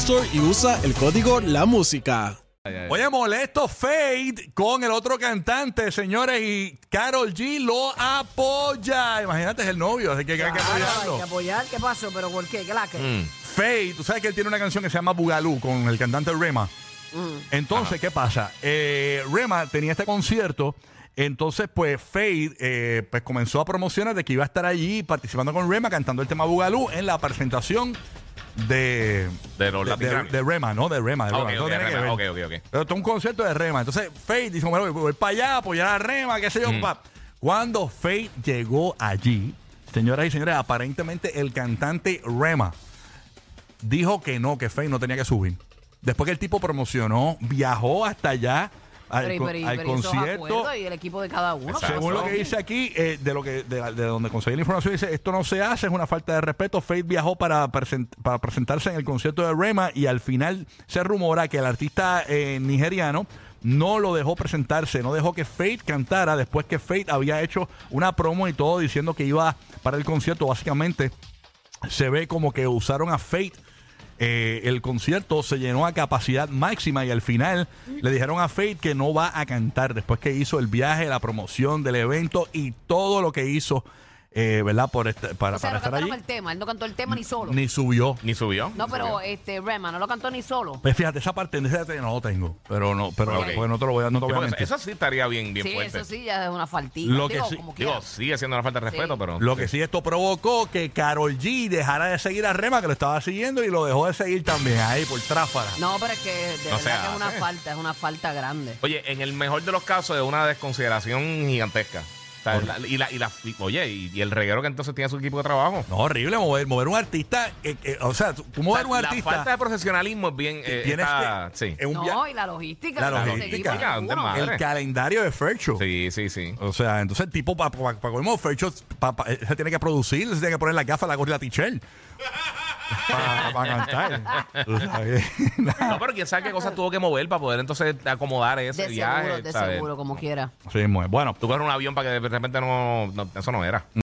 Store y usa el código La Música. Oye, molesto Fade con el otro cantante, señores, y Carol G lo apoya. Imagínate, es el novio, así que hay que Claro, hay que apoyarlo. apoyar. ¿Qué pasó? ¿Pero por qué? ¿Qué la que? Fade, tú sabes que él tiene una canción que se llama Bugalú con el cantante Rema. Entonces, ¿qué pasa? Eh, Rema tenía este concierto. Entonces, pues Fade eh, pues comenzó a promocionar de que iba a estar allí participando con Rema cantando el tema Bugalú en la presentación de, De los Latin de, Grammy. de Rema, ¿no? De Rema. de Ah, Rema. ok, Eso ok, tiene que Rema. ver. Ok, ok, ok. Pero esto es un concierto de Rema. Entonces, Fade dice, bueno, voy para allá a apoyar a Rema, qué sé yo. pa. Cuando Fade llegó allí, señoras y señores, aparentemente el cantante Rema dijo que no, que Fade no tenía que subir. Después que el tipo promocionó, viajó hasta allá al, Pero, con- pero, al pero esos concierto. y el equipo de cada uno. ¿qué Según lo que dice aquí, eh, de lo que de, donde conseguí la información, dice esto no se hace, es una falta de respeto. Fate viajó para, present- para presentarse en el concierto de Rema y al final se rumora que el artista eh, nigeriano no lo dejó presentarse, no dejó que Fate cantara después que Fate había hecho una promo y todo diciendo que iba para el concierto. Básicamente se ve como que usaron a Fate. Eh, el concierto se llenó a capacidad máxima y al final le dijeron a Fate que no va a cantar después que hizo el viaje, la promoción del evento y todo lo que hizo, eh, ¿verdad? Por este- para, O sea, para no estar cantaron allí. el tema. Él no cantó el tema ni solo. Ni subió. Ni subió. no, Ni pero subió. este Rema no lo cantó ni solo. Pues fíjate, esa parte ese no lo tengo. Pero no, pero Ok. porque no te lo voy a, no te voy a mentir. eso sí estaría bien, bien sí, fuerte. eso sí ya es una faltita. Lo que Digo, sí- como Digo, sigue siendo una falta de respeto, Sí. pero. Lo que sí esto provocó que Carol G dejara de seguir a Rema, que lo estaba siguiendo, y lo dejó de seguir también ahí por tráfara. No, pero es que de No verdad se que es una hace. falta, es una falta grande. Oye, en el mejor de los casos es una desconsideración gigantesca. O la- y, la, y, la, y- oye, y, y el reguero que entonces tiene su equipo de trabajo. No, horrible mover, mover un artista. eh, eh, o sea, tú O mover sea, un la artista. falta de profesionalismo es bien. eh, está- que. sí. en un No, y la logística. La logística. el calendario de Fercho. sí, sí, sí. O sea, entonces el tipo para pa, pa, Fercho pa- pa- eh, se tiene que producir, se tiene que poner la gafa, la gorra y la Para cantar. Tú sabes. No, pero quién sabe qué cosas tuvo que mover para poder entonces acomodar ese De viaje. seguro, de ¿sabes? seguro, como quiera. Sí, muy bueno. Tú coges un avión para que de repente no, no- Eso no era.